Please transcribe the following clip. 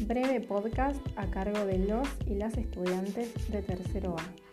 breve podcast a cargo de los y las estudiantes de tercero A.